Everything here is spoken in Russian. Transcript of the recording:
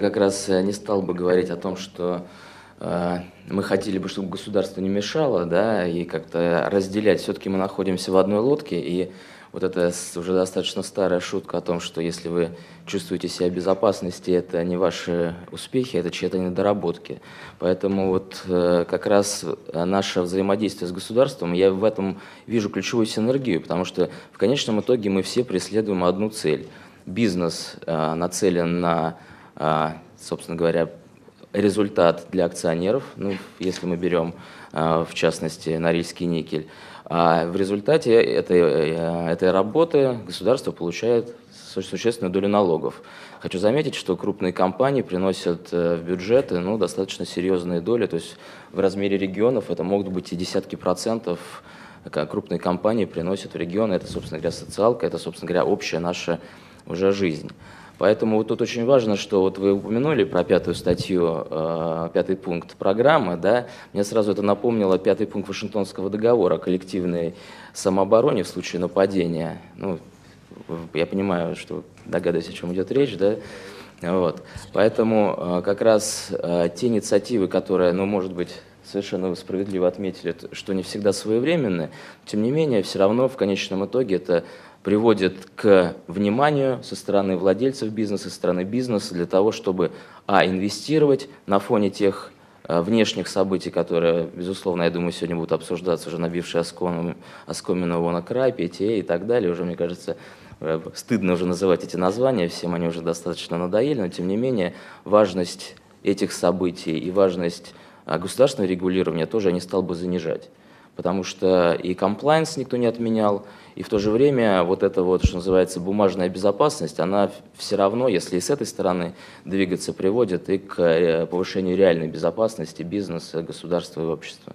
как раз э, не стал бы говорить о том, что э, мы хотели бы, чтобы государство не мешало, да, и как-то разделять. Все-таки мы находимся в одной лодке, и вот эта уже достаточно старая шутка о том, что если вы чувствуете себя в безопасности, это не ваши успехи, это чьи-то недоработки. Поэтому вот э, как раз наше взаимодействие с государством, я в этом вижу ключевую синергию, потому что в конечном итоге мы все преследуем одну цель. Бизнес нацелен на, собственно говоря, результат для акционеров, ну, если мы берем, в частности, Норильский никель, а в результате этой, э, этой работы государство получает существенную долю налогов. Хочу заметить, что крупные компании приносят э, в бюджеты ну, достаточно серьезные доли, то есть в размере регионов это могут быть и десятки процентов крупные компании приносят в регионы, это, собственно говоря, социалка, это, собственно говоря, общая наша уже жизнь. Поэтому вот тут очень важно, что вот вы упомянули про пятую статью, э, пятый пункт программы, да, мне сразу это напомнило пятый пункт Вашингтонского договора о коллективной самообороне в случае нападения. Ну, я понимаю, что догадываюсь, о чем идет речь, да, вот. Поэтому э, как раз э, те инициативы, которые, ну, может быть, совершенно справедливо отметили, что не всегда своевременны, тем не менее, все равно в конечном итоге это приводит к вниманию со стороны владельцев бизнеса, со стороны бизнеса для того, чтобы а, инвестировать на фоне тех а, внешних событий, которые, безусловно, я думаю, сегодня будут обсуждаться, уже набившие оскомину, оскомину край, PTA и так далее, уже, мне кажется, э, стыдно уже называть эти названия, всем они уже достаточно надоели, но, тем не менее, важность этих событий и важность а, государственного регулирования тоже я не стал бы занижать потому что и комплайнс никто не отменял, и в то же время вот эта вот, что называется, бумажная безопасность, она все равно, если и с этой стороны двигаться, приводит и к э, повышению реальной безопасности бизнеса, государства и общества.